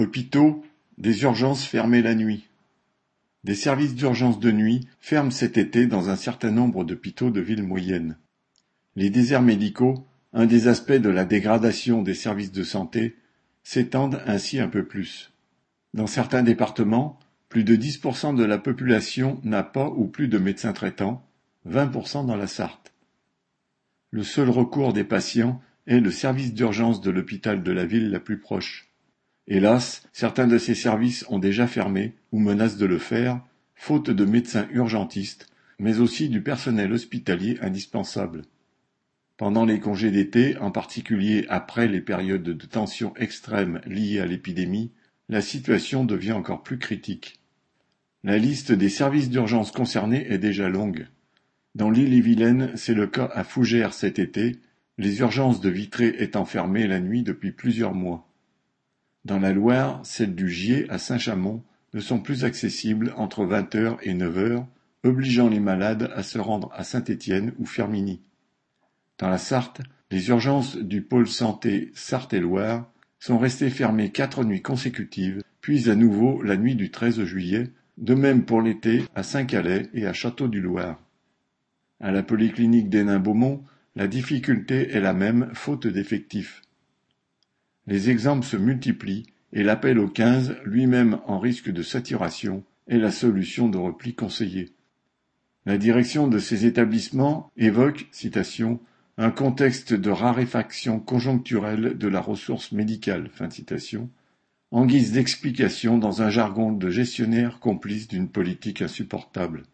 Hôpitaux, des urgences fermées la nuit. Des services d'urgence de nuit ferment cet été dans un certain nombre d'hôpitaux de villes moyennes. Les déserts médicaux, un des aspects de la dégradation des services de santé, s'étendent ainsi un peu plus. Dans certains départements, plus de 10% de la population n'a pas ou plus de médecins traitants, 20% dans la Sarthe. Le seul recours des patients est le service d'urgence de l'hôpital de la ville la plus proche. Hélas, certains de ces services ont déjà fermé ou menacent de le faire, faute de médecins urgentistes, mais aussi du personnel hospitalier indispensable. Pendant les congés d'été, en particulier après les périodes de tension extrême liées à l'épidémie, la situation devient encore plus critique. La liste des services d'urgence concernés est déjà longue. Dans l'île-et-Vilaine, c'est le cas à Fougères cet été, les urgences de Vitré étant fermées la nuit depuis plusieurs mois. Dans la Loire, celles du Gier à Saint-Chamond ne sont plus accessibles entre vingt heures et neuf heures, obligeant les malades à se rendre à Saint-Étienne ou Firminy. Dans la Sarthe, les urgences du pôle santé Sarthe-et-Loire sont restées fermées quatre nuits consécutives, puis à nouveau la nuit du 13 juillet, de même pour l'été à Saint-Calais et à Château-du-Loir. À la polyclinique d'Hénin-Beaumont, la difficulté est la même faute d'effectifs. Les exemples se multiplient et l'appel au quinze, lui-même en risque de saturation, est la solution de repli conseillée. La direction de ces établissements évoque, citation, un contexte de raréfaction conjoncturelle de la ressource médicale, fin citation, en guise d'explication dans un jargon de gestionnaire complice d'une politique insupportable.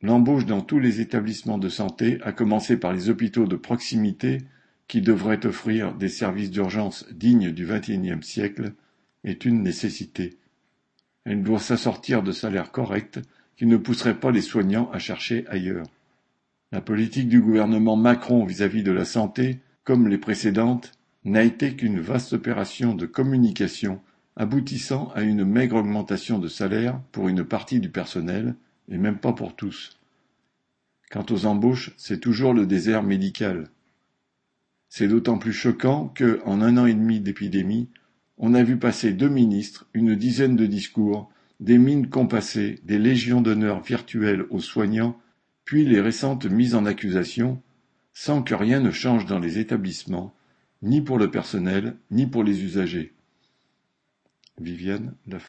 L'embauche dans tous les établissements de santé, à commencer par les hôpitaux de proximité, qui devrait offrir des services d'urgence dignes du XXIe siècle, est une nécessité. Elle doit s'assortir de salaires corrects qui ne pousseraient pas les soignants à chercher ailleurs. La politique du gouvernement Macron vis-à-vis de la santé, comme les précédentes, n'a été qu'une vaste opération de communication aboutissant à une maigre augmentation de salaire pour une partie du personnel, et même pas pour tous. Quant aux embauches, c'est toujours le désert médical. C'est d'autant plus choquant que, en un an et demi d'épidémie, on a vu passer deux ministres, une dizaine de discours, des mines compassées, des légions d'honneur virtuelles aux soignants, puis les récentes mises en accusation, sans que rien ne change dans les établissements, ni pour le personnel, ni pour les usagers. Viviane